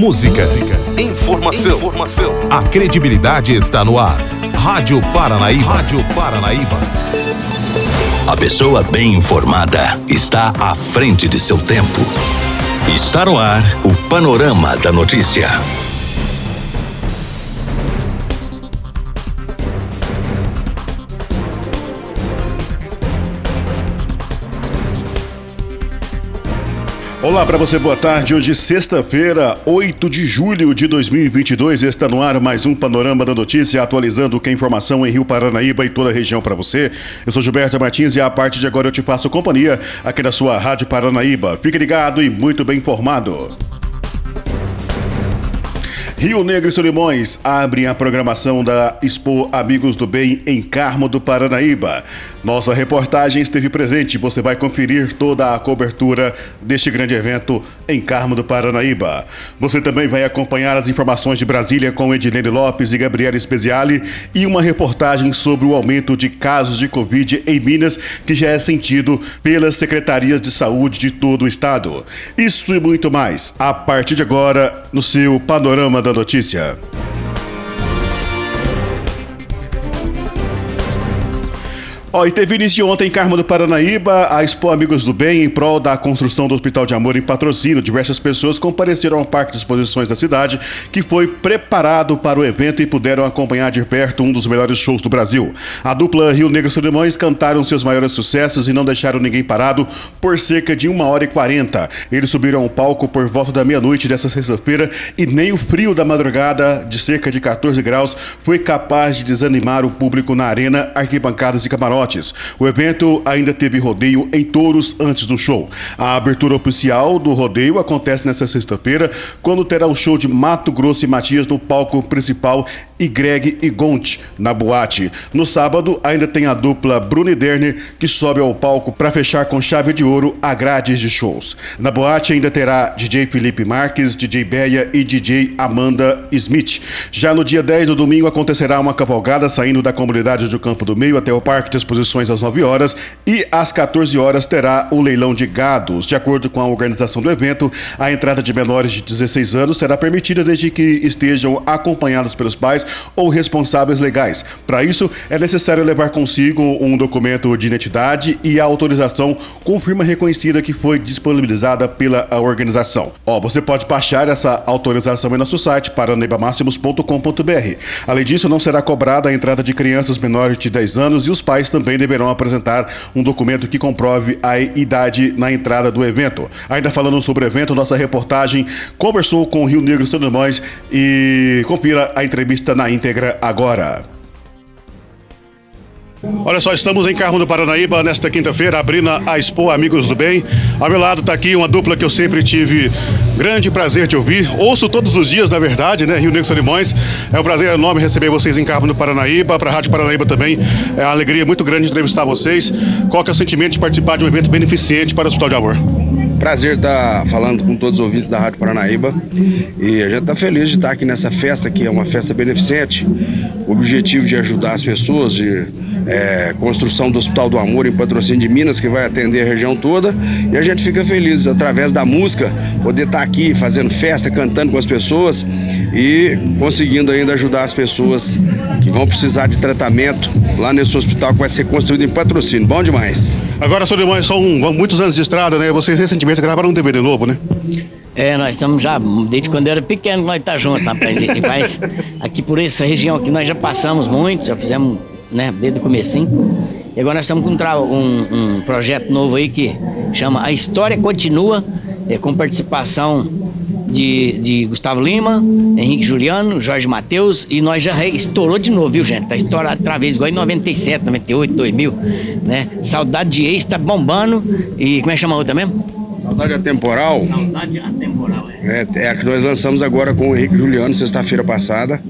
música, informação, informação. A credibilidade está no ar. Rádio Paranaíba. Rádio Paranaíba. A pessoa bem informada está à frente de seu tempo. Está no ar o Panorama da Notícia. Olá para você, boa tarde. Hoje, sexta-feira, 8 de julho de 2022, está no ar mais um Panorama da Notícia, atualizando o que é informação em Rio Paranaíba e toda a região para você. Eu sou Gilberto Martins e a partir de agora eu te faço companhia aqui na sua Rádio Paranaíba. Fique ligado e muito bem informado. Rio Negro e Solimões abrem a programação da Expo Amigos do Bem em Carmo do Paranaíba. Nossa reportagem esteve presente. Você vai conferir toda a cobertura deste grande evento em Carmo do Paranaíba. Você também vai acompanhar as informações de Brasília com Edilene Lopes e Gabriela Speziale e uma reportagem sobre o aumento de casos de Covid em Minas que já é sentido pelas secretarias de saúde de todo o estado. Isso e muito mais a partir de agora no seu Panorama da Notícia. Ó, e teve início ontem em Carmo do Paranaíba a Expo Amigos do Bem em prol da construção do Hospital de Amor em patrocínio. Diversas pessoas compareceram ao Parque de Exposições da cidade, que foi preparado para o evento e puderam acompanhar de perto um dos melhores shows do Brasil. A dupla Rio Negro Solimões cantaram seus maiores sucessos e não deixaram ninguém parado por cerca de uma hora e quarenta. Eles subiram ao palco por volta da meia-noite dessa sexta-feira e nem o frio da madrugada, de cerca de 14 graus, foi capaz de desanimar o público na arena, arquibancadas e camarotes camarotes. O evento ainda teve rodeio em touros antes do show. A abertura oficial do rodeio acontece nesta sexta-feira, quando terá o show de Mato Grosso e Matias no palco principal e Greg e Gont na boate. No sábado, ainda tem a dupla Bruno e Derner, que sobe ao palco para fechar com chave de ouro a grades de shows. Na boate ainda terá DJ Felipe Marques, DJ Beia e DJ Amanda Smith. Já no dia 10, no domingo, acontecerá uma cavalgada saindo da comunidade do Campo do Meio até o Parque de exposições às 9 horas e às 14 horas terá o leilão de gados. De acordo com a organização do evento, a entrada de menores de 16 anos será permitida desde que estejam acompanhados pelos pais ou responsáveis legais. Para isso, é necessário levar consigo um documento de identidade e a autorização com firma reconhecida que foi disponibilizada pela organização. Ó, você pode baixar essa autorização em nosso site paraneibamáximos.com.br. Além disso, não será cobrada a entrada de crianças menores de 10 anos e os pais também deverão apresentar um documento que comprove a idade na entrada do evento. Ainda falando sobre o evento, nossa reportagem conversou com o Rio Negro Solimões e confira a entrevista na íntegra agora. Olha só, estamos em Carro do Paranaíba nesta quinta-feira, abrindo a Expo Amigos do Bem. Ao meu lado está aqui uma dupla que eu sempre tive grande prazer de ouvir. Ouço todos os dias, na verdade, né? Rio Negro Solimões. É um prazer enorme receber vocês em Carro do Paranaíba, para a Rádio Paranaíba também. É uma alegria muito grande entrevistar vocês. Qual que é o sentimento de participar de um evento beneficente para o Hospital de Amor? Prazer estar falando com todos os ouvintes da Rádio Paranaíba. E a gente está feliz de estar aqui nessa festa, que é uma festa beneficente. O objetivo de ajudar as pessoas, de é, construção do Hospital do Amor em patrocínio de Minas, que vai atender a região toda. E a gente fica feliz, através da música, poder estar aqui fazendo festa, cantando com as pessoas e conseguindo ainda ajudar as pessoas que vão precisar de tratamento lá nesse hospital que vai ser construído em patrocínio. Bom demais. Agora, senhor Irmão, são muitos anos de estrada, né? Vocês recentemente gravaram um DVD novo, né? É, nós estamos já, desde quando eu era pequeno, nós estamos tá juntos, rapaz. E faz aqui por essa região aqui, nós já passamos muito, já fizemos né, desde o comecinho. E agora nós estamos com um, um, projeto novo aí que chama A História Continua, é, com participação de, de Gustavo Lima, Henrique Juliano, Jorge Matheus, e nós já estourou de novo, viu, gente? Tá estourado outra vez, igual em 97, 98, 2000, né? Saudade de ex, tá bombando. E como é que chama a outra mesmo? Saudade Atemporal. Saudade Atemporal, é. É, é a que nós lançamos agora com o Henrique Juliano, sexta-feira passada.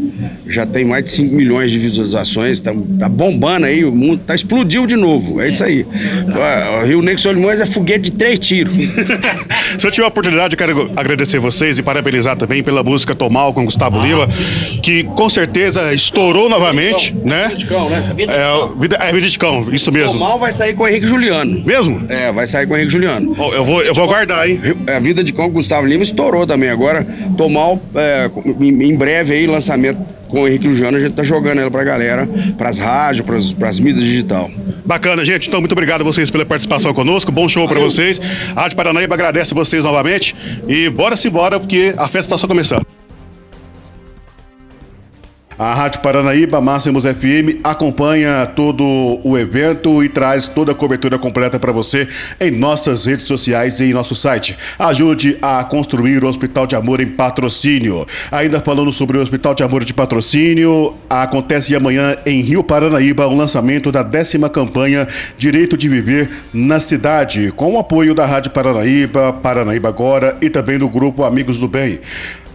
Já tem mais de 5 milhões de visualizações, tá, tá, bombando aí, o mundo tá explodiu de novo. É, isso aí. O Rio Negro Solimões é foguete de três tiros. Se eu tiver a oportunidade, eu quero agradecer vocês e parabenizar também pela música Tomal com Gustavo ah, Lima, que com certeza estourou novamente, né? Vida de cão, né? É, vida, é, vida de cão, isso mesmo. Tomal vai sair com o Henrique Juliano. Mesmo? É, vai sair com o Henrique Juliano. Oh, eu vou, eu vou aguardar, hein? A vida de cão com Gustavo Lima estourou também. Agora, Tomal, é, em breve aí, lançamento com o Henrique Luciano, a gente tá jogando ela pra galera, pras rádios, pras, pras mídias digital. Bacana, gente. Então, muito obrigado a vocês pela participação conosco. Bom show para vocês. A Rádio Paranaíba agradece vocês novamente. E bora-se embora, porque a festa está só começando. A Rádio Paranaíba, Máximos FM, acompanha todo o evento e traz toda a cobertura completa para você em nossas redes sociais e em nosso site. Ajude a construir o Hospital de Amor em patrocínio. Ainda falando sobre o Hospital de Amor de patrocínio, acontece amanhã em Rio Paranaíba o lançamento da décima campanha Direito de Viver na Cidade, com o apoio da Rádio Paranaíba, Paranaíba Agora e também do Grupo Amigos do Bem.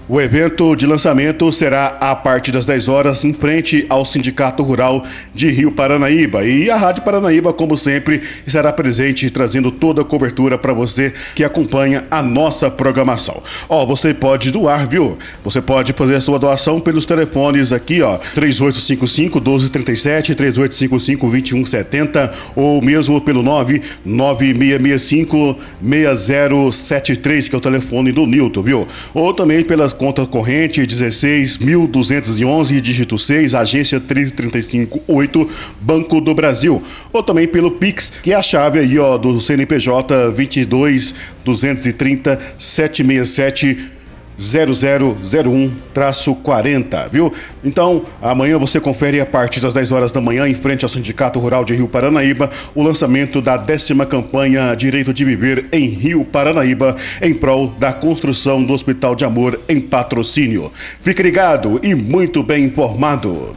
O evento de lançamento será a partir das 10 horas em frente ao Sindicato Rural de Rio Paranaíba. E a Rádio Paranaíba, como sempre, estará presente trazendo toda a cobertura para você que acompanha a nossa programação. Ó, você pode doar, viu? Você pode fazer a sua doação pelos telefones aqui, ó, 3855 1237, 3855 2170 ou mesmo pelo 99665 6073, que é o telefone do Nilton, viu? Ou também pelas conta corrente 16.211, dígito 6, agência 3358, Banco do Brasil. Ou também pelo Pix, que é a chave aí, ó, do CNPJ 22 230 767 0001-40, viu? Então, amanhã você confere a partir das 10 horas da manhã, em frente ao Sindicato Rural de Rio Paranaíba, o lançamento da décima campanha Direito de Viver em Rio Paranaíba, em prol da construção do Hospital de Amor em patrocínio. Fique ligado e muito bem informado.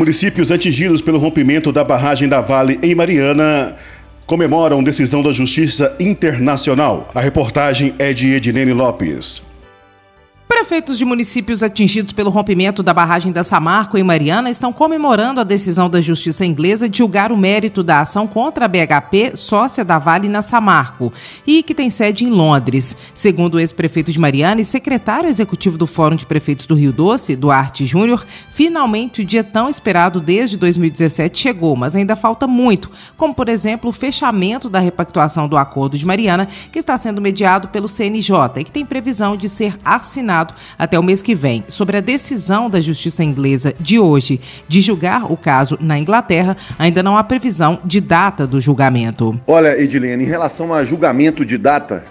Municípios atingidos pelo rompimento da barragem da Vale em Mariana comemoram decisão da Justiça Internacional. A reportagem é de Ednene Lopes. Prefeitos de municípios atingidos pelo rompimento da barragem da Samarco em Mariana estão comemorando a decisão da justiça inglesa de julgar o mérito da ação contra a BHP, sócia da Vale na Samarco, e que tem sede em Londres. Segundo o ex-prefeito de Mariana e secretário executivo do Fórum de Prefeitos do Rio Doce, Duarte Júnior, finalmente o dia tão esperado desde 2017 chegou, mas ainda falta muito, como por exemplo o fechamento da repactuação do Acordo de Mariana, que está sendo mediado pelo CNJ e que tem previsão de ser assinado até o mês que vem. Sobre a decisão da justiça inglesa de hoje de julgar o caso na Inglaterra, ainda não há previsão de data do julgamento. Olha, Edilene, em relação a julgamento de data,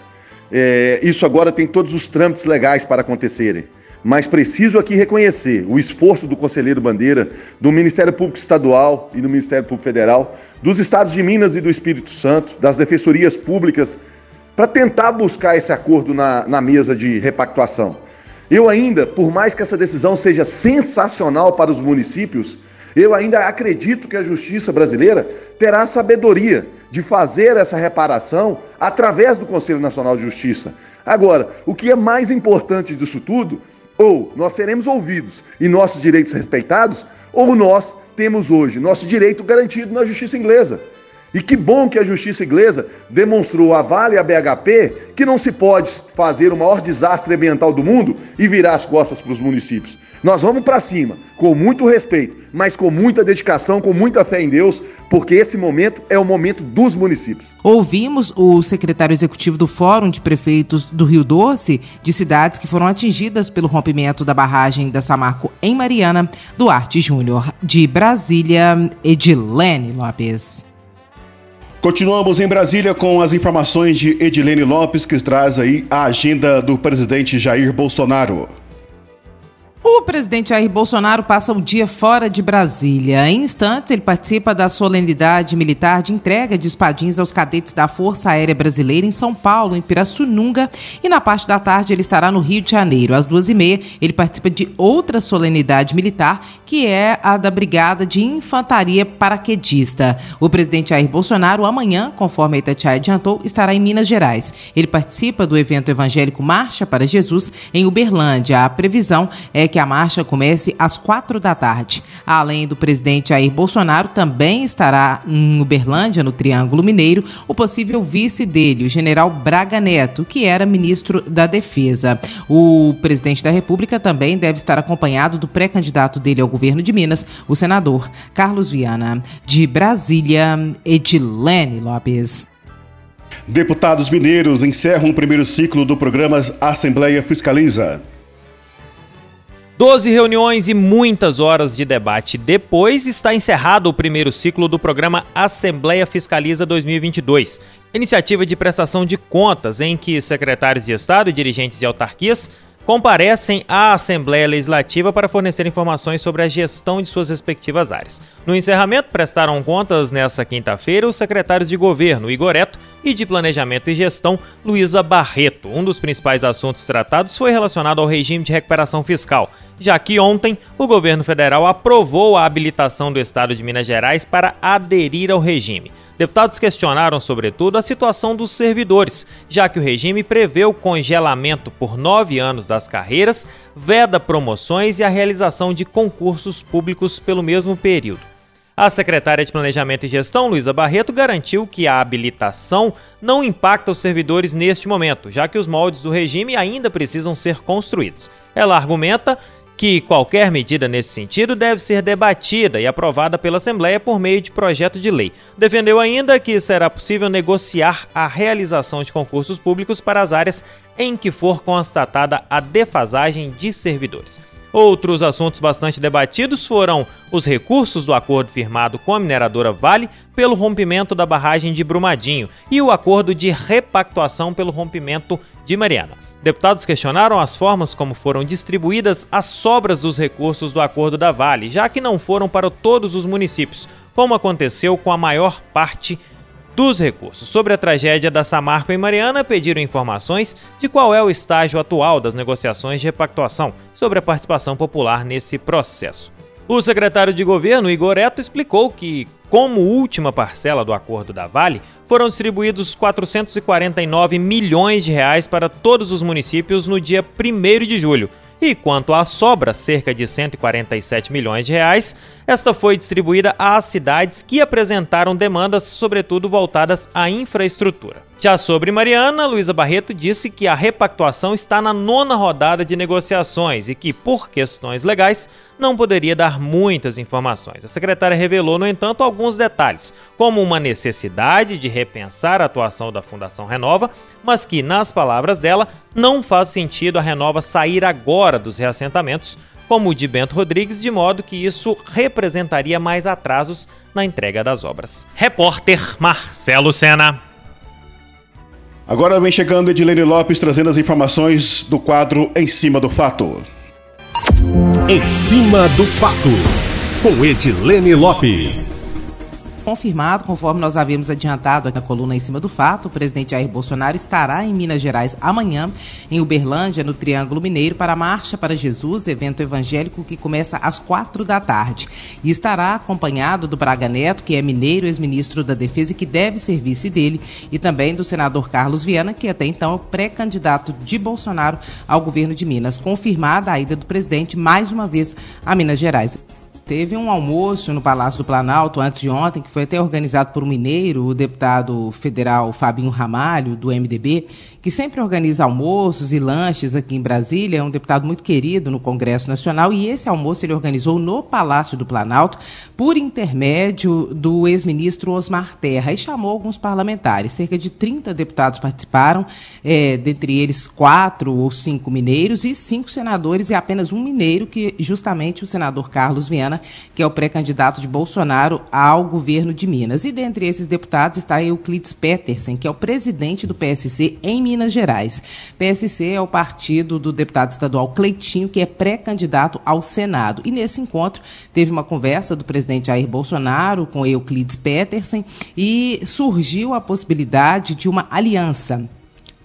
é, isso agora tem todos os trâmites legais para acontecerem. Mas preciso aqui reconhecer o esforço do Conselheiro Bandeira, do Ministério Público Estadual e do Ministério Público Federal, dos estados de Minas e do Espírito Santo, das defensorias públicas, para tentar buscar esse acordo na, na mesa de repactuação. Eu ainda, por mais que essa decisão seja sensacional para os municípios, eu ainda acredito que a justiça brasileira terá a sabedoria de fazer essa reparação através do Conselho Nacional de Justiça. Agora, o que é mais importante disso tudo, ou nós seremos ouvidos e nossos direitos respeitados, ou nós temos hoje nosso direito garantido na justiça inglesa. E que bom que a justiça inglesa demonstrou a Vale e a BHP que não se pode fazer o maior desastre ambiental do mundo e virar as costas para os municípios. Nós vamos para cima, com muito respeito, mas com muita dedicação, com muita fé em Deus, porque esse momento é o momento dos municípios. Ouvimos o secretário executivo do Fórum de Prefeitos do Rio Doce, de cidades que foram atingidas pelo rompimento da barragem da Samarco em Mariana, Duarte Júnior. De Brasília, Edilene Lopes. Continuamos em Brasília com as informações de Edilene Lopes, que traz aí a agenda do presidente Jair Bolsonaro. O presidente Jair Bolsonaro passa o dia fora de Brasília. Em instantes, ele participa da solenidade militar de entrega de espadins aos cadetes da Força Aérea Brasileira em São Paulo, em Pirassununga. E na parte da tarde, ele estará no Rio de Janeiro. Às duas e meia, ele participa de outra solenidade militar, que é a da Brigada de Infantaria Paraquedista. O presidente Jair Bolsonaro, amanhã, conforme a Itatiaia adiantou, estará em Minas Gerais. Ele participa do evento evangélico Marcha para Jesus, em Uberlândia. A previsão é que a marcha comece às quatro da tarde. Além do presidente Jair Bolsonaro, também estará em Uberlândia, no Triângulo Mineiro, o possível vice dele, o general Braga Neto, que era ministro da Defesa. O presidente da República também deve estar acompanhado do pré-candidato dele ao governo de Minas, o senador Carlos Viana. De Brasília, Edilene Lopes. Deputados mineiros encerram o primeiro ciclo do programa Assembleia Fiscaliza. Doze reuniões e muitas horas de debate. Depois está encerrado o primeiro ciclo do programa Assembleia Fiscaliza 2022, iniciativa de prestação de contas em que secretários de Estado e dirigentes de autarquias comparecem à Assembleia Legislativa para fornecer informações sobre a gestão de suas respectivas áreas. No encerramento, prestaram contas nesta quinta-feira os secretários de Governo, Igoreto, e de Planejamento e Gestão, Luísa Barreto. Um dos principais assuntos tratados foi relacionado ao regime de recuperação fiscal, já que ontem o governo federal aprovou a habilitação do Estado de Minas Gerais para aderir ao regime. Deputados questionaram, sobretudo, a situação dos servidores, já que o regime prevê o congelamento por nove anos das carreiras, veda promoções e a realização de concursos públicos pelo mesmo período. A secretária de Planejamento e Gestão, Luísa Barreto, garantiu que a habilitação não impacta os servidores neste momento, já que os moldes do regime ainda precisam ser construídos. Ela argumenta que qualquer medida nesse sentido deve ser debatida e aprovada pela Assembleia por meio de projeto de lei. Defendeu ainda que será possível negociar a realização de concursos públicos para as áreas em que for constatada a defasagem de servidores. Outros assuntos bastante debatidos foram os recursos do acordo firmado com a mineradora Vale pelo rompimento da barragem de Brumadinho e o acordo de repactuação pelo rompimento de Mariana. Deputados questionaram as formas como foram distribuídas as sobras dos recursos do acordo da Vale, já que não foram para todos os municípios, como aconteceu com a maior parte dos recursos. Sobre a tragédia da Samarco em Mariana, pediram informações de qual é o estágio atual das negociações de repactuação sobre a participação popular nesse processo. O secretário de governo, Igor Eto, explicou que, como última parcela do acordo da Vale, foram distribuídos 449 milhões de reais para todos os municípios no dia 1 de julho. E quanto à sobra, cerca de 147 milhões de reais, esta foi distribuída às cidades que apresentaram demandas, sobretudo voltadas à infraestrutura. Já sobre Mariana, Luísa Barreto disse que a repactuação está na nona rodada de negociações e que, por questões legais, não poderia dar muitas informações. A secretária revelou, no entanto, alguns detalhes, como uma necessidade de repensar a atuação da Fundação Renova, mas que, nas palavras dela, não faz sentido a Renova sair agora dos reassentamentos, como o de Bento Rodrigues, de modo que isso representaria mais atrasos na entrega das obras. Repórter Marcelo Sena. Agora vem chegando Edilene Lopes trazendo as informações do quadro Em Cima do Fato. Em Cima do Fato, com Edilene Lopes confirmado, conforme nós havíamos adiantado na coluna em cima do fato, o presidente Jair Bolsonaro estará em Minas Gerais amanhã, em Uberlândia, no Triângulo Mineiro, para a Marcha para Jesus, evento evangélico que começa às quatro da tarde. E estará acompanhado do Braga Neto, que é mineiro, ex-ministro da Defesa e que deve ser vice dele, e também do senador Carlos Viana, que até então é pré-candidato de Bolsonaro ao governo de Minas. Confirmada a ida do presidente mais uma vez a Minas Gerais. Teve um almoço no Palácio do Planalto antes de ontem, que foi até organizado por um mineiro, o deputado federal Fabinho Ramalho, do MDB, que sempre organiza almoços e lanches aqui em Brasília. É um deputado muito querido no Congresso Nacional e esse almoço ele organizou no Palácio do Planalto por intermédio do ex-ministro Osmar Terra e chamou alguns parlamentares. Cerca de 30 deputados participaram, é, dentre eles quatro ou cinco mineiros e cinco senadores e apenas um mineiro, que justamente o senador Carlos Viana Que é o pré-candidato de Bolsonaro ao governo de Minas. E dentre esses deputados está Euclides Petersen, que é o presidente do PSC em Minas Gerais. PSC é o partido do deputado estadual Cleitinho, que é pré-candidato ao Senado. E nesse encontro teve uma conversa do presidente Jair Bolsonaro com Euclides Petersen e surgiu a possibilidade de uma aliança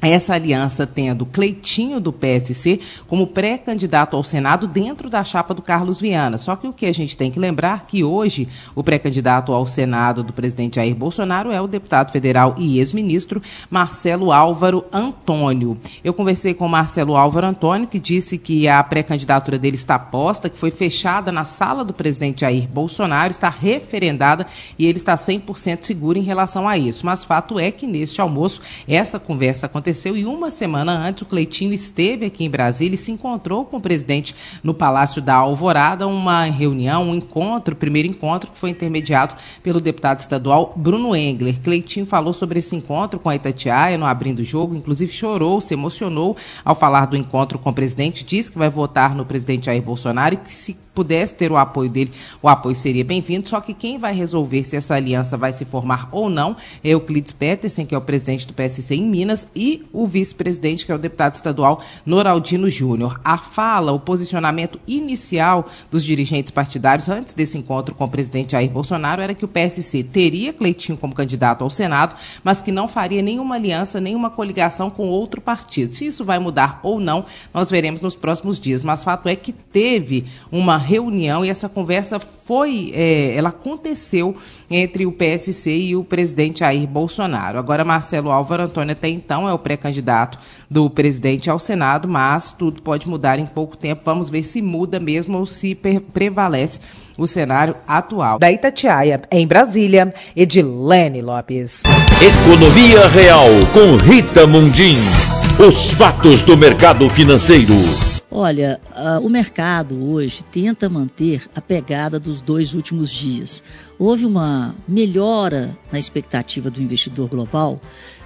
essa aliança tendo Cleitinho do PSC como pré-candidato ao Senado dentro da chapa do Carlos Viana. Só que o que a gente tem que lembrar que hoje o pré-candidato ao Senado do presidente Jair Bolsonaro é o deputado federal e ex-ministro Marcelo Álvaro Antônio. Eu conversei com Marcelo Álvaro Antônio, que disse que a pré-candidatura dele está posta, que foi fechada na sala do presidente Jair Bolsonaro, está referendada e ele está 100% seguro em relação a isso. Mas fato é que neste almoço essa conversa aconteceu aconteceu e uma semana antes o Cleitinho esteve aqui em Brasília e se encontrou com o presidente no Palácio da Alvorada, uma reunião, um encontro, primeiro encontro que foi intermediado pelo deputado estadual Bruno Engler. Cleitinho falou sobre esse encontro com a Itatiaia no abrindo o jogo, inclusive chorou, se emocionou ao falar do encontro com o presidente, disse que vai votar no presidente Jair Bolsonaro e que se pudesse ter o apoio dele, o apoio seria bem-vindo, só que quem vai resolver se essa aliança vai se formar ou não é Euclides Petersen, que é o presidente do PSC em Minas, e o vice-presidente, que é o deputado estadual Noraldino Júnior. A fala, o posicionamento inicial dos dirigentes partidários antes desse encontro com o presidente Jair Bolsonaro era que o PSC teria Cleitinho como candidato ao Senado, mas que não faria nenhuma aliança, nenhuma coligação com outro partido. Se isso vai mudar ou não, nós veremos nos próximos dias. Mas fato é que teve uma reunião e essa conversa foi, é, ela aconteceu entre o PSC e o presidente Jair Bolsonaro. Agora, Marcelo Álvaro Antônio até então é o pré-candidato do presidente ao Senado, mas tudo pode mudar em pouco tempo. Vamos ver se muda mesmo ou se prevalece o cenário atual. Da Itatiaia, em Brasília, Edilene Lopes. Economia Real, com Rita Mundim. Os fatos do mercado financeiro. Olha, uh, o mercado hoje tenta manter a pegada dos dois últimos dias. Houve uma melhora na expectativa do investidor global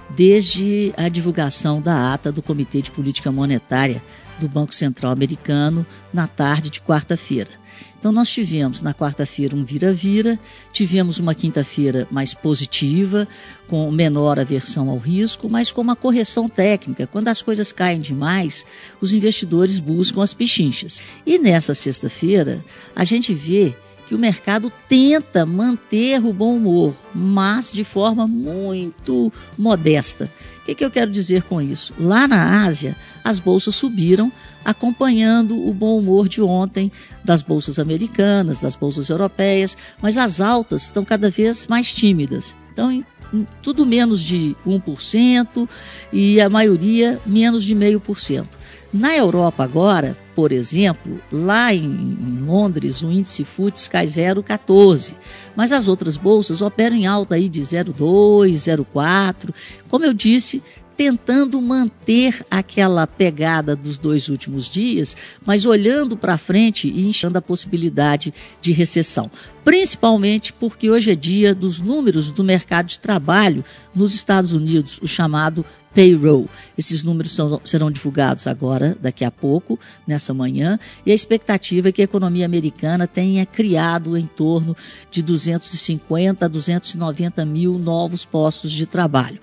desde a divulgação da ata do Comitê de Política Monetária do Banco Central Americano na tarde de quarta-feira. Então, nós tivemos na quarta-feira um vira-vira, tivemos uma quinta-feira mais positiva, com menor aversão ao risco, mas com uma correção técnica. Quando as coisas caem demais, os investidores buscam as pichinchas. E nessa sexta-feira, a gente vê que o mercado tenta manter o bom humor, mas de forma muito modesta. O que, que eu quero dizer com isso? Lá na Ásia, as bolsas subiram acompanhando o bom humor de ontem das bolsas americanas, das bolsas europeias, mas as altas estão cada vez mais tímidas. Então, em, em tudo menos de 1% e a maioria menos de 0,5%. Na Europa agora, por exemplo, lá em, em Londres o índice FTSE cai 0,14, mas as outras bolsas operam em alta aí de 0,2, 0,4. Como eu disse, tentando manter aquela pegada dos dois últimos dias, mas olhando para frente e enxando a possibilidade de recessão. Principalmente porque hoje é dia dos números do mercado de trabalho nos Estados Unidos, o chamado payroll. Esses números são, serão divulgados agora, daqui a pouco, nessa manhã, e a expectativa é que a economia americana tenha criado em torno de 250 a 290 mil novos postos de trabalho.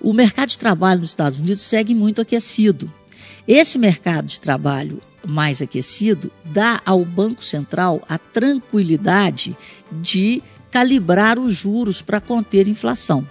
O mercado de trabalho nos Estados Unidos segue muito aquecido. Esse mercado de trabalho mais aquecido dá ao Banco Central a tranquilidade de calibrar os juros para conter inflação.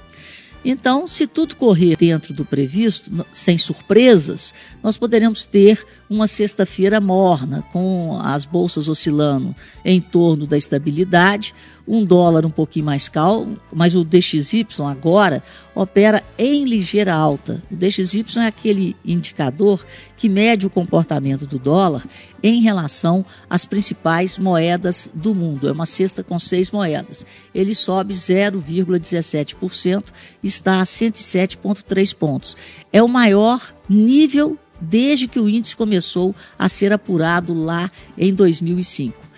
Então, se tudo correr dentro do previsto, sem surpresas, nós poderemos ter uma sexta-feira morna, com as bolsas oscilando em torno da estabilidade, um dólar um pouquinho mais calmo, mas o DXY agora opera em ligeira alta. O DXY é aquele indicador que mede o comportamento do dólar em relação às principais moedas do mundo. É uma cesta com seis moedas. Ele sobe 0,17%, está a 107,3 pontos. É o maior nível desde que o índice começou a ser apurado lá em 2005.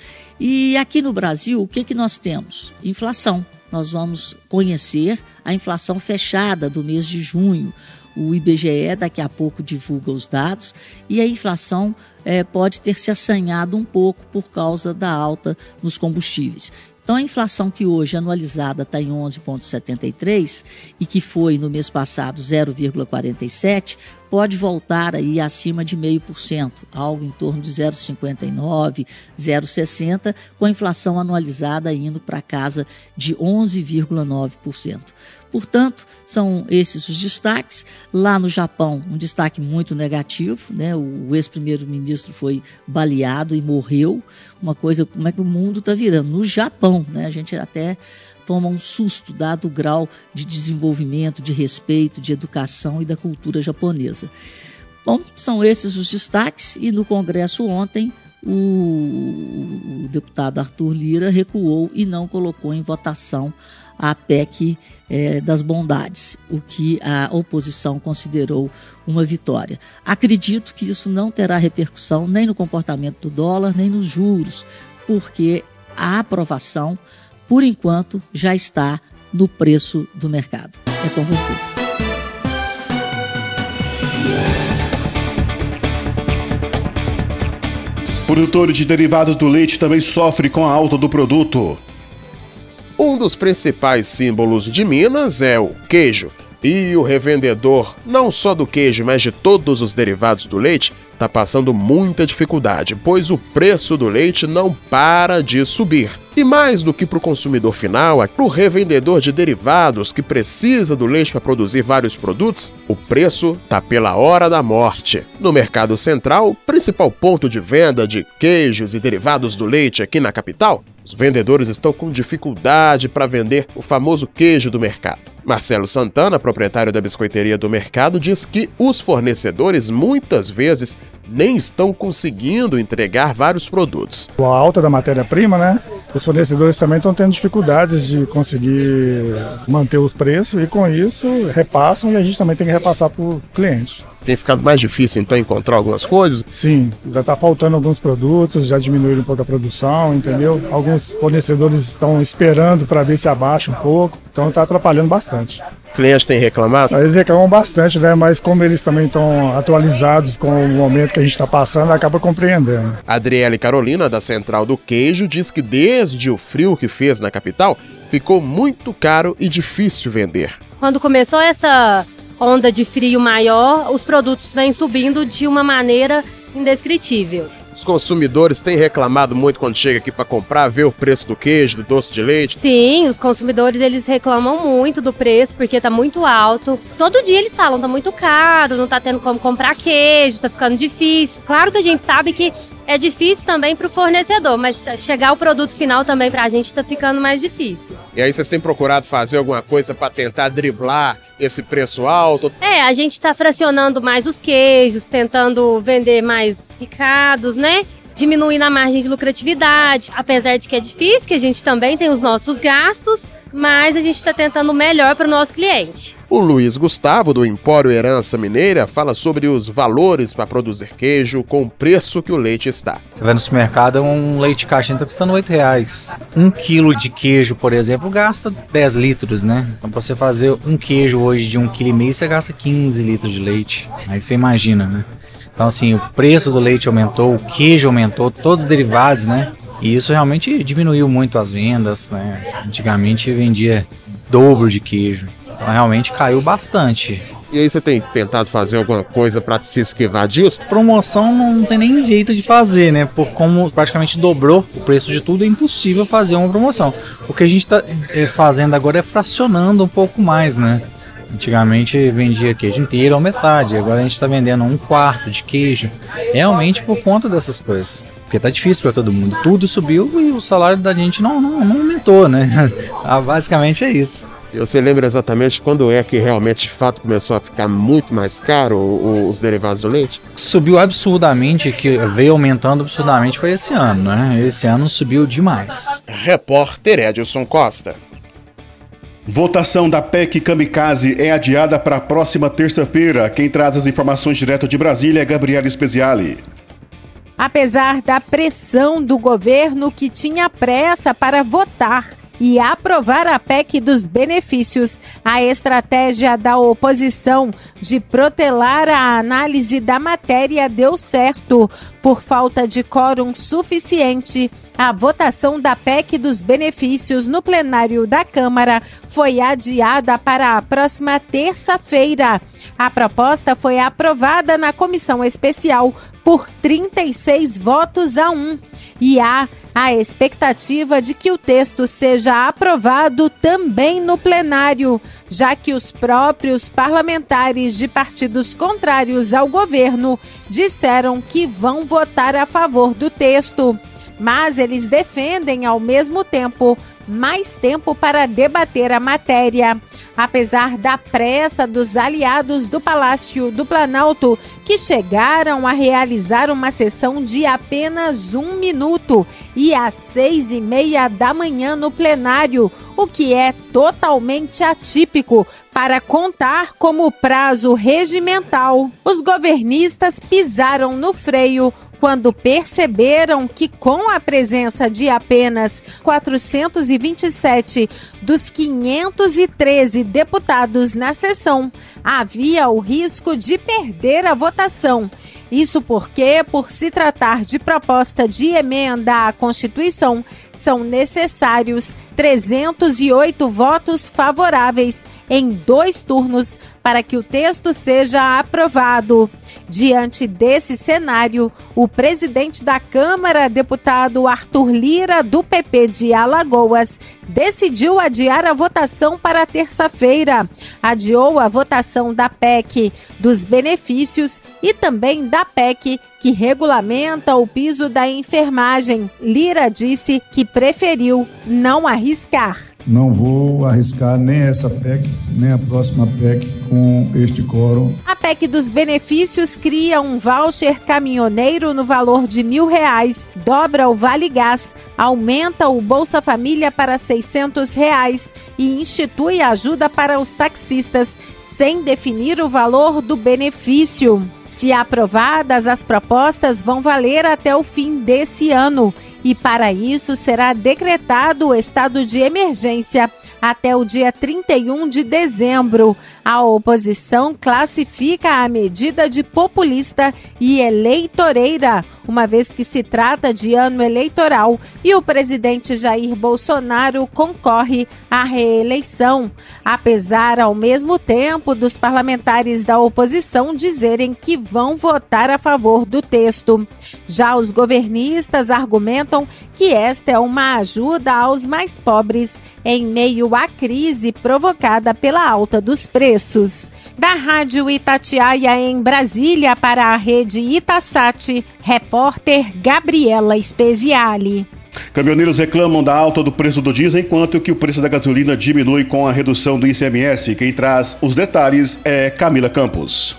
E aqui no Brasil, o que, que nós temos? Inflação. nós vamos conhecer a inflação fechada do mês de junho. O IBGE daqui a pouco divulga os dados e a inflação é, pode ter se assanhado um pouco por causa da alta nos combustíveis. Então, a inflação que hoje anualizada está em 11,73 e que foi no mês passado 0,47, pode voltar aí acima de 0,5%, algo em torno de 0,59, 0,60, com a inflação anualizada indo para casa de 11,9%. Portanto, são esses os destaques. Lá no Japão, um destaque muito negativo, né? O ex-primeiro-ministro foi baleado e morreu. Uma coisa, como é que o mundo está virando? No Japão, né? A gente até toma um susto dado o grau de desenvolvimento, de respeito, de educação e da cultura japonesa. Bom, são esses os destaques e no Congresso ontem o, o deputado Arthur Lira recuou e não colocou em votação a PEC é, das bondades, o que a oposição considerou uma vitória. Acredito que isso não terá repercussão nem no comportamento do dólar, nem nos juros, porque a aprovação, por enquanto, já está no preço do mercado. É com vocês. Produtores de derivados do leite também sofre com a alta do produto. Um dos principais símbolos de Minas é o queijo. E o revendedor, não só do queijo, mas de todos os derivados do leite, está passando muita dificuldade, pois o preço do leite não para de subir. E mais do que para o consumidor final, é para o revendedor de derivados que precisa do leite para produzir vários produtos, o preço tá pela hora da morte. No Mercado Central, principal ponto de venda de queijos e derivados do leite aqui na capital, os vendedores estão com dificuldade para vender o famoso queijo do mercado. Marcelo Santana, proprietário da biscoiteria do mercado, diz que os fornecedores muitas vezes nem estão conseguindo entregar vários produtos. A alta da matéria-prima, né? Os fornecedores também estão tendo dificuldades de conseguir manter os preços e com isso repassam e a gente também tem que repassar para o cliente. Tem ficado mais difícil então encontrar algumas coisas? Sim, já está faltando alguns produtos, já diminuíram um pouco a produção, entendeu? Alguns fornecedores estão esperando para ver se abaixa um pouco, então está atrapalhando bastante. Clientes têm reclamado? Eles reclamam bastante, né? Mas como eles também estão atualizados com o momento que a gente está passando, acaba compreendendo. Adriele Carolina, da Central do Queijo, diz que desde o frio que fez na capital, ficou muito caro e difícil vender. Quando começou essa onda de frio maior, os produtos vêm subindo de uma maneira indescritível. Os consumidores têm reclamado muito quando chega aqui para comprar, ver o preço do queijo, do doce de leite? Sim, os consumidores eles reclamam muito do preço porque tá muito alto. Todo dia eles falam tá muito caro, não tá tendo como comprar queijo, tá ficando difícil. Claro que a gente sabe que é difícil também para o fornecedor, mas chegar o produto final também para a gente tá ficando mais difícil. E aí vocês têm procurado fazer alguma coisa para tentar driblar esse preço alto? É, a gente está fracionando mais os queijos, tentando vender mais picados, né? Diminuindo a margem de lucratividade, apesar de que é difícil, que a gente também tem os nossos gastos, mas a gente está tentando o melhor para o nosso cliente. O Luiz Gustavo, do Empório Herança Mineira, fala sobre os valores para produzir queijo com o preço que o leite está. Você vai no supermercado, um leite caixinha está custando R$ reais. Um quilo de queijo, por exemplo, gasta 10 litros, né? Então, para você fazer um queijo hoje de um quilo e meio, você gasta 15 litros de leite. Aí você imagina, né? Então, assim, o preço do leite aumentou, o queijo aumentou, todos os derivados, né? E isso realmente diminuiu muito as vendas, né? Antigamente vendia dobro de queijo. Então realmente caiu bastante. E aí você tem tentado fazer alguma coisa para se esquivar disso? Promoção não tem nem jeito de fazer, né? Por como praticamente dobrou o preço de tudo, é impossível fazer uma promoção. O que a gente está é, fazendo agora é fracionando um pouco mais, né? Antigamente vendia queijo inteiro ou metade, agora a gente está vendendo um quarto de queijo, realmente por conta dessas coisas. Porque tá difícil para todo mundo. Tudo subiu e o salário da gente não, não, não aumentou, né? ah, basicamente é isso. Você lembra exatamente quando é que realmente de fato começou a ficar muito mais caro os derivados do leite? Subiu absurdamente, que veio aumentando absurdamente foi esse ano, né? Esse ano subiu demais. Repórter Edilson Costa. Votação da PEC Kamikaze é adiada para a próxima terça-feira. Quem traz as informações direto de Brasília é Gabriela Speziale. Apesar da pressão do governo que tinha pressa para votar e aprovar a PEC dos benefícios. A estratégia da oposição de protelar a análise da matéria deu certo. Por falta de quórum suficiente, a votação da PEC dos benefícios no plenário da Câmara foi adiada para a próxima terça-feira. A proposta foi aprovada na comissão especial por 36 votos a 1 e há a expectativa de que o texto seja aprovado também no plenário, já que os próprios parlamentares de partidos contrários ao governo disseram que vão votar a favor do texto. Mas eles defendem, ao mesmo tempo, mais tempo para debater a matéria. Apesar da pressa dos aliados do Palácio do Planalto, que chegaram a realizar uma sessão de apenas um minuto e às seis e meia da manhã no plenário, o que é totalmente atípico para contar como prazo regimental. Os governistas pisaram no freio quando perceberam que, com a presença de apenas 427 dos 513 deputados na sessão, havia o risco de perder a votação. Isso porque, por se tratar de proposta de emenda à Constituição, são necessários 308 votos favoráveis em dois turnos para que o texto seja aprovado. Diante desse cenário, o presidente da Câmara, deputado Arthur Lira, do PP de Alagoas, decidiu adiar a votação para terça-feira. Adiou a votação da PEC dos benefícios e também da PEC que regulamenta o piso da enfermagem. Lira disse que preferiu não arriscar. Não vou arriscar nem essa PEC, nem a próxima PEC com este quórum. A PEC dos benefícios cria um voucher caminhoneiro no valor de mil reais, dobra o Vale Gás, aumenta o Bolsa Família para seiscentos reais e institui ajuda para os taxistas, sem definir o valor do benefício. Se aprovadas, as propostas vão valer até o fim desse ano e, para isso, será decretado o estado de emergência até o dia 31 de dezembro. A oposição classifica a medida de populista e eleitoreira, uma vez que se trata de ano eleitoral e o presidente Jair Bolsonaro concorre à reeleição. Apesar, ao mesmo tempo, dos parlamentares da oposição dizerem que vão votar a favor do texto. Já os governistas argumentam que esta é uma ajuda aos mais pobres em meio à crise provocada pela alta dos preços. Da Rádio Itatiaia em Brasília para a rede Itasat, repórter Gabriela Speziale. Caminhoneiros reclamam da alta do preço do diesel, enquanto que o preço da gasolina diminui com a redução do ICMS. Quem traz os detalhes é Camila Campos.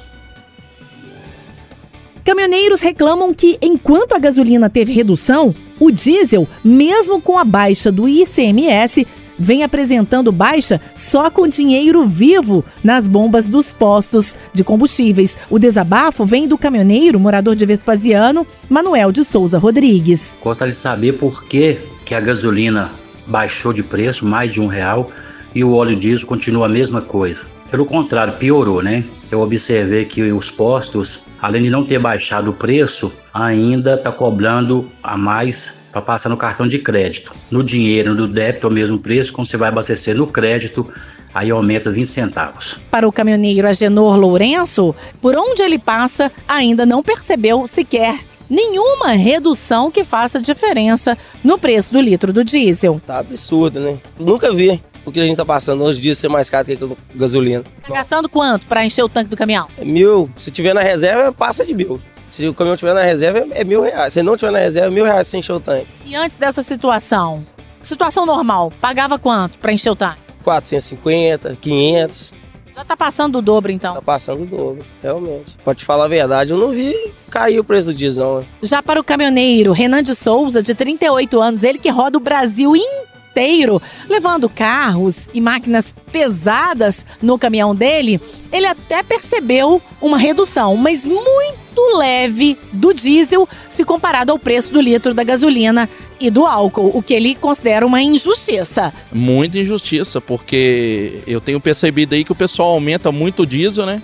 Caminhoneiros reclamam que, enquanto a gasolina teve redução, o diesel, mesmo com a baixa do ICMS, vem apresentando baixa só com dinheiro vivo nas bombas dos postos de combustíveis. O desabafo vem do caminhoneiro, morador de Vespasiano, Manuel de Souza Rodrigues. Gostaria de saber por que, que a gasolina baixou de preço, mais de um real, e o óleo diesel continua a mesma coisa. Pelo contrário, piorou, né? Eu observei que os postos, além de não ter baixado o preço, ainda está cobrando a mais para passar no cartão de crédito. No dinheiro, no débito, é o mesmo preço, quando você vai abastecer no crédito, aí aumenta 20 centavos. Para o caminhoneiro Agenor Lourenço, por onde ele passa, ainda não percebeu sequer nenhuma redução que faça diferença no preço do litro do diesel. Tá absurdo, né? Nunca vi o que a gente tá passando hoje dia ser mais caro que a gasolina. Tá gastando quanto para encher o tanque do caminhão? É mil. Se tiver na reserva, passa de mil. Se o caminhão tiver na reserva, é mil reais. Se não tiver na reserva, é mil reais pra encher o tanque. E antes dessa situação, situação normal, pagava quanto para encher o tanque? 450, 500. Já tá passando o dobro, então? Tá passando o dobro, realmente. Pode te falar a verdade, eu não vi cair o preço do diesel. Né? Já para o caminhoneiro Renan de Souza, de 38 anos, ele que roda o Brasil inteiro, levando carros e máquinas pesadas no caminhão dele, ele até percebeu uma redução, mas muito muito leve do diesel se comparado ao preço do litro da gasolina e do álcool, o que ele considera uma injustiça. Muita injustiça, porque eu tenho percebido aí que o pessoal aumenta muito o diesel, né?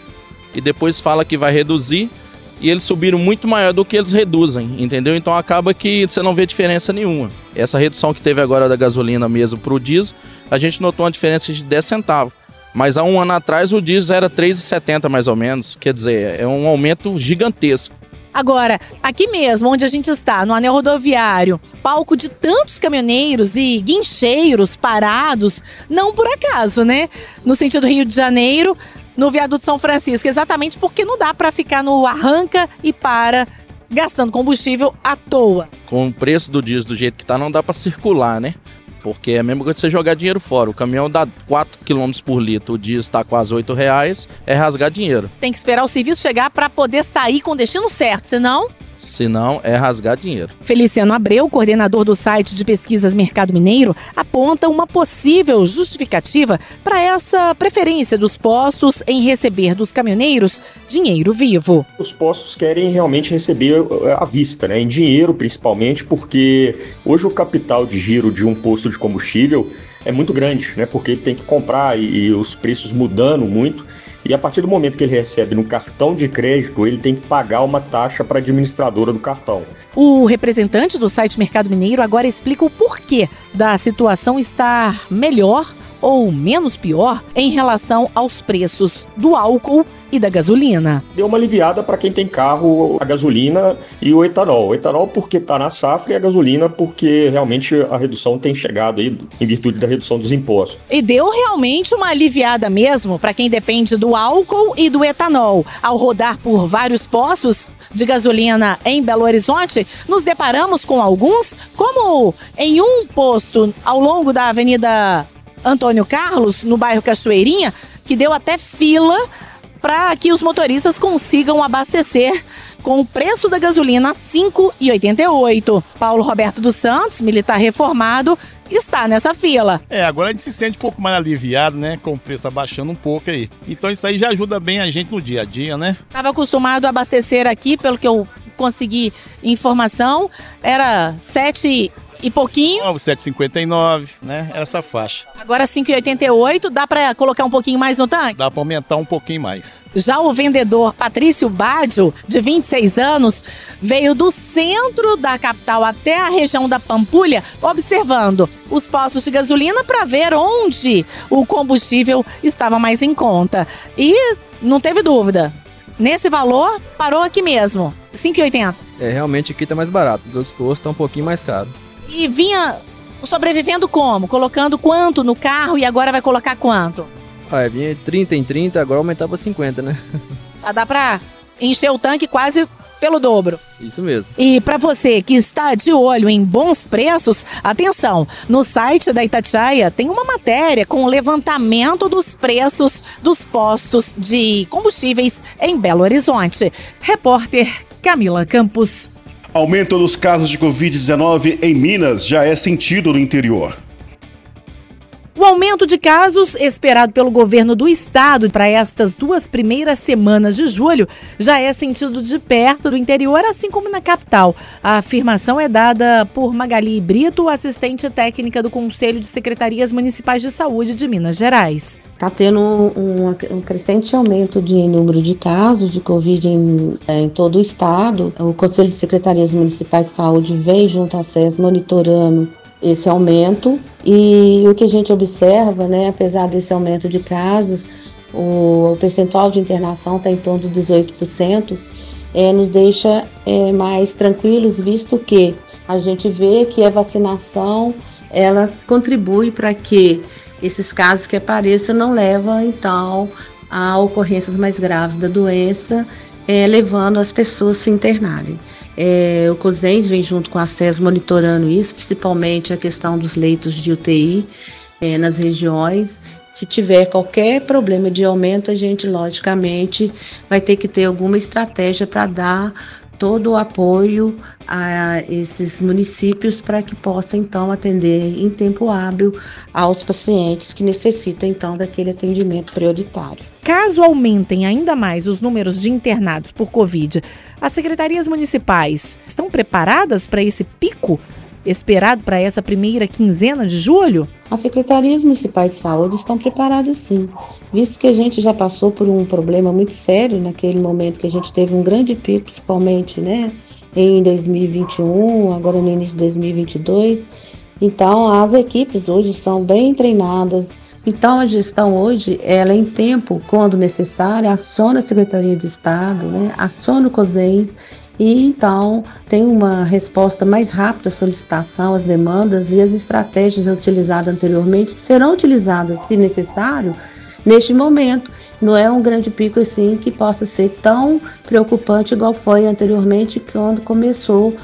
E depois fala que vai reduzir e eles subiram muito maior do que eles reduzem, entendeu? Então acaba que você não vê diferença nenhuma. Essa redução que teve agora da gasolina mesmo para o diesel, a gente notou uma diferença de 10 centavos. Mas há um ano atrás o diesel era 3,70 mais ou menos. Quer dizer, é um aumento gigantesco. Agora, aqui mesmo, onde a gente está, no anel rodoviário, palco de tantos caminhoneiros e guincheiros parados, não por acaso, né? No sentido Rio de Janeiro, no viaduto São Francisco, exatamente porque não dá para ficar no arranca e para gastando combustível à toa. Com o preço do diesel do jeito que tá, não dá para circular, né? Porque é a mesma coisa você jogar dinheiro fora. O caminhão dá 4 km por litro, o diesel está quase 8 reais, é rasgar dinheiro. Tem que esperar o serviço chegar para poder sair com o destino certo, senão se não é rasgar dinheiro. Feliciano Abreu, coordenador do site de pesquisas Mercado Mineiro, aponta uma possível justificativa para essa preferência dos postos em receber dos caminhoneiros dinheiro vivo. Os postos querem realmente receber eh, à vista, né, em dinheiro principalmente, porque hoje o capital de giro de um posto de combustível é muito grande, né, porque ele tem que comprar e, e os preços mudando muito. E a partir do momento que ele recebe no cartão de crédito, ele tem que pagar uma taxa para a administradora do cartão. O representante do site Mercado Mineiro agora explica o porquê da situação estar melhor ou menos pior em relação aos preços do álcool e da gasolina. Deu uma aliviada para quem tem carro, a gasolina e o etanol. O etanol porque está na safra e a gasolina porque realmente a redução tem chegado aí em virtude da redução dos impostos. E deu realmente uma aliviada mesmo para quem depende do álcool e do etanol. Ao rodar por vários postos de gasolina em Belo Horizonte, nos deparamos com alguns, como em um posto ao longo da Avenida Antônio Carlos, no bairro Cachoeirinha, que deu até fila para que os motoristas consigam abastecer com o preço da gasolina R$ 5,88. Paulo Roberto dos Santos, militar reformado, está nessa fila. É, agora a gente se sente um pouco mais aliviado, né? Com o preço abaixando um pouco aí. Então isso aí já ajuda bem a gente no dia a dia, né? Estava acostumado a abastecer aqui, pelo que eu consegui informação, era 7 e pouquinho. 7,59, né? Essa faixa. Agora 5,88, dá para colocar um pouquinho mais no tanque? Dá para aumentar um pouquinho mais. Já o vendedor Patrício Badio, de 26 anos, veio do centro da capital até a região da Pampulha, observando os postos de gasolina para ver onde o combustível estava mais em conta. E não teve dúvida. Nesse valor, parou aqui mesmo, 5,80. É, realmente aqui tá mais barato. Os outros postos tá um pouquinho mais caro. E vinha sobrevivendo como? Colocando quanto no carro e agora vai colocar quanto? Ah, vinha 30 em 30, agora aumentava 50, né? Já dá pra encher o tanque quase pelo dobro. Isso mesmo. E para você que está de olho em bons preços, atenção, no site da Itatiaia tem uma matéria com o levantamento dos preços dos postos de combustíveis em Belo Horizonte. Repórter Camila Campos. Aumento dos casos de Covid-19 em Minas já é sentido no interior. O aumento de casos esperado pelo governo do estado para estas duas primeiras semanas de julho já é sentido de perto do interior, assim como na capital. A afirmação é dada por Magali Brito, assistente técnica do Conselho de Secretarias Municipais de Saúde de Minas Gerais. Está tendo um, um, crescente aumento de número de casos de Covid em, é, em todo o estado. O Conselho de Secretarias Municipais de Saúde vem junto à SES monitorando esse aumento. E o que a gente observa, né, apesar desse aumento de casos, o, percentual de internação está em torno de 18%, é, nos deixa é, mais tranquilos, visto que a gente vê que a vacinação ela contribui para que esses casos que apareçam não levam então a ocorrências mais graves da doença, é, levando as pessoas a se internarem. É, o COSENS vem junto com a SES monitorando isso, principalmente a questão dos leitos de UTI é, nas regiões. Se tiver qualquer problema de aumento, a gente, logicamente, vai ter que ter alguma estratégia para dar todo o apoio a esses municípios para que possa então atender em tempo hábil aos pacientes que necessitam então daquele atendimento prioritário. caso aumentem ainda mais os números de internados por Covid, as secretarias municipais estão preparadas para esse pico esperado para essa primeira quinzena de julho? As secretarias municipais de saúde estão preparadas sim, visto que a gente já passou por um problema muito sério naquele momento que a gente teve um grande pico, principalmente, né, em 2021, agora no início de 2022. Então, as equipes hoje são bem treinadas. Então, a gestão hoje, ela em tempo, quando necessário, aciona a Secretaria de Estado, né, aciona o COSENS e então tem uma resposta mais rápida à solicitação, às demandas e as estratégias utilizadas anteriormente serão utilizadas, se necessário, neste momento. Não é um grande pico assim que possa ser tão preocupante igual foi anteriormente quando começou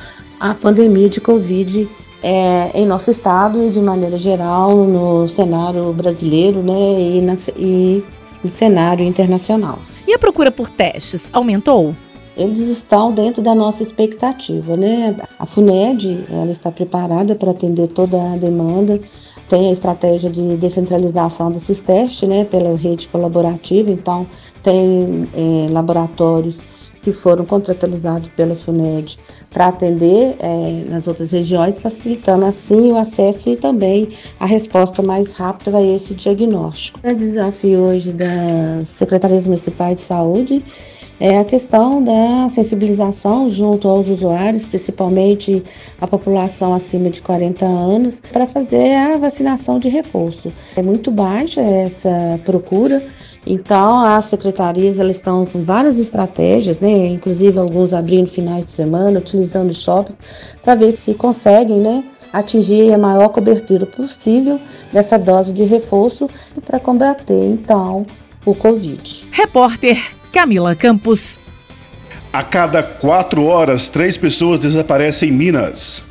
a pandemia de Covid é, em nosso estado e de maneira geral no cenário brasileiro né, e, na, e no cenário internacional. E a procura por testes aumentou? Eles estão dentro da nossa expectativa, né? A FUNED, ela está preparada para atender toda a demanda, tem a estratégia de descentralização desses testes, né, pela rede colaborativa, então tem é, laboratórios que foram contratualizados pela FUNED para atender é, nas outras regiões, facilitando assim o acesso e também a resposta mais rápida a esse diagnóstico. O desafio hoje das secretarias municipais de saúde é a questão da sensibilização junto aos usuários, principalmente a população acima de 40 anos, para fazer a vacinação de reforço. É muito baixa essa procura. Então, as secretarias elas estão com várias estratégias, né? inclusive alguns abrindo finais de semana, utilizando o shopping, para ver se conseguem né, atingir a maior cobertura possível dessa dose de reforço para combater, então, o Covid. Repórter Camila Campos. A cada quatro horas, três pessoas desaparecem em Minas.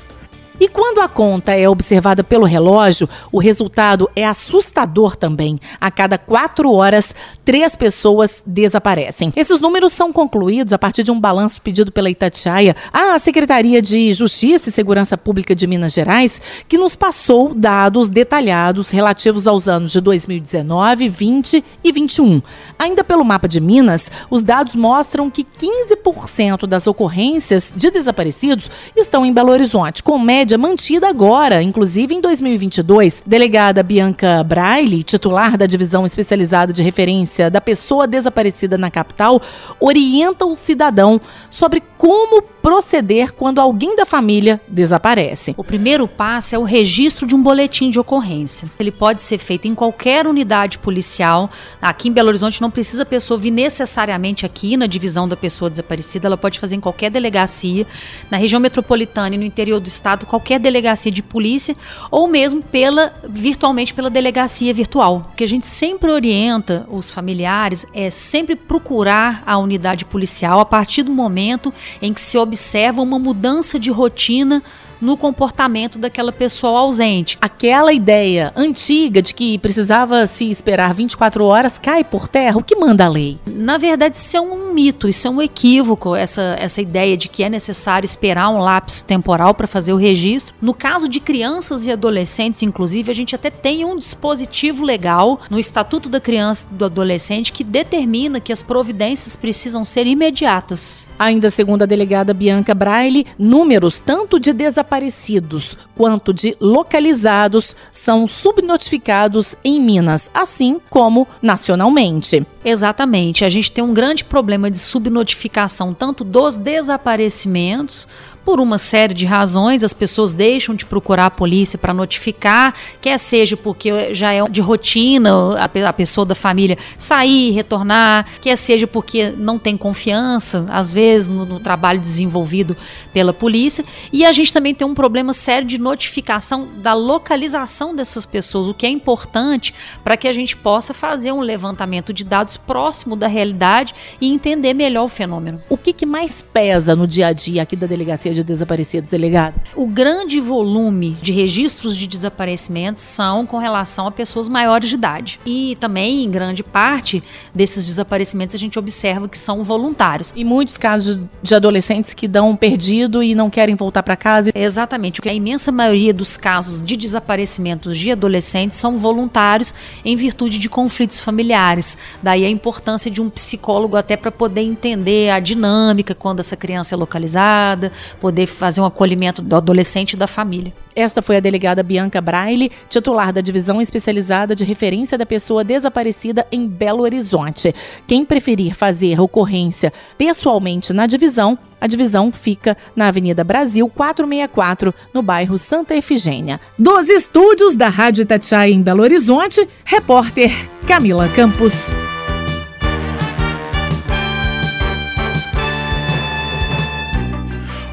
E quando a conta é observada pelo relógio, o resultado é assustador também. A cada quatro horas, três pessoas desaparecem. Esses números são concluídos a partir de um balanço pedido pela Itatiaia à Secretaria de Justiça e Segurança Pública de Minas Gerais, que nos passou dados detalhados relativos aos anos de 2019, 20 e 21. Ainda pelo mapa de Minas, os dados mostram que 15% das ocorrências de desaparecidos estão em Belo Horizonte, com média mantida agora, inclusive em 2022. Delegada Bianca Braille, titular da divisão especializada de referência da pessoa desaparecida na capital, orienta o cidadão sobre como proceder quando alguém da família desaparece. O primeiro passo é o registro de um boletim de ocorrência. Ele pode ser feito em qualquer unidade policial. Aqui em Belo Horizonte não precisa a pessoa vir necessariamente aqui na divisão da pessoa desaparecida, ela pode fazer em qualquer delegacia, na região metropolitana e no interior do estado, qualquer delegacia de polícia ou mesmo pela virtualmente pela delegacia virtual. O que a gente sempre orienta os familiares é sempre procurar a unidade policial a partir do momento em que se observa uma mudança de rotina no comportamento daquela pessoa ausente. Aquela ideia antiga de que precisava se esperar 24 horas cai por terra. O que manda a lei? Na verdade, isso é um mito, isso é um equívoco, essa, essa ideia de que é necessário esperar um lapso temporal para fazer o registro. No caso de crianças e adolescentes, inclusive, a gente até tem um dispositivo legal no Estatuto da Criança e do Adolescente que determina que as providências precisam ser imediatas. Ainda segundo a delegada Bianca Braille, números tanto de desaparecimentos desaparecidos quanto de localizados são subnotificados em Minas, assim como nacionalmente. Exatamente. A gente tem um grande problema de subnotificação tanto dos desaparecimentos por uma série de razões, as pessoas deixam de procurar a polícia para notificar, quer seja porque já é de rotina a, pessoa da família sair, retornar, quer seja porque não tem confiança, às vezes, no, no trabalho desenvolvido pela polícia. E a gente também tem um problema sério de notificação da localização dessas pessoas, o que é importante para que a gente possa fazer um levantamento de dados próximo da realidade e entender melhor o fenômeno. O que, que mais pesa no dia a dia aqui da delegacia de desaparecidos, delegado? O grande volume de registros de desaparecimentos são com relação a pessoas maiores de idade. E também, em grande parte desses desaparecimentos, a gente observa que são voluntários. E muitos casos de adolescentes que dão um perdido e não querem voltar para casa. Exatamente. A imensa maioria dos casos de desaparecimentos de adolescentes são voluntários em virtude de conflitos familiares. Daí a importância de um psicólogo até para poder entender a dinâmica quando essa criança é localizada, poder fazer um acolhimento do adolescente e da família. Esta foi a delegada Bianca Braille, titular da Divisão Especializada de Referência da Pessoa Desaparecida em Belo Horizonte. Quem preferir fazer ocorrência pessoalmente na divisão, a divisão fica na Avenida Brasil 464, no bairro Santa Efigênia. Dos estúdios da Rádio Itatiaia em Belo Horizonte, repórter Camila Campos.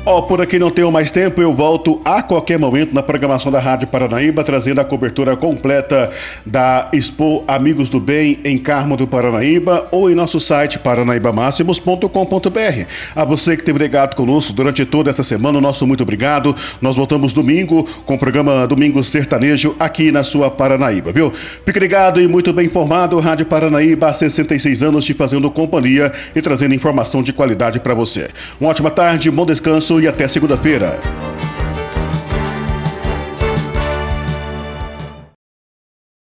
Ó, oh, por aqui não tenho mais tempo, eu volto a qualquer momento na programação da Rádio Paranaíba, trazendo a cobertura completa da Expo Amigos do Bem em Carmo do Paranaíba ou em nosso site paranaibamáximos.com.br. A você que teve ligado conosco durante toda essa semana, nosso muito obrigado. Nós voltamos domingo com o programa Domingo Sertanejo aqui na sua Paranaíba, viu? Fique ligado e muito bem informado, Rádio Paranaíba há 66 anos te fazendo companhia e trazendo informação de qualidade para você. Uma ótima tarde, bom descanso e até segunda-feira.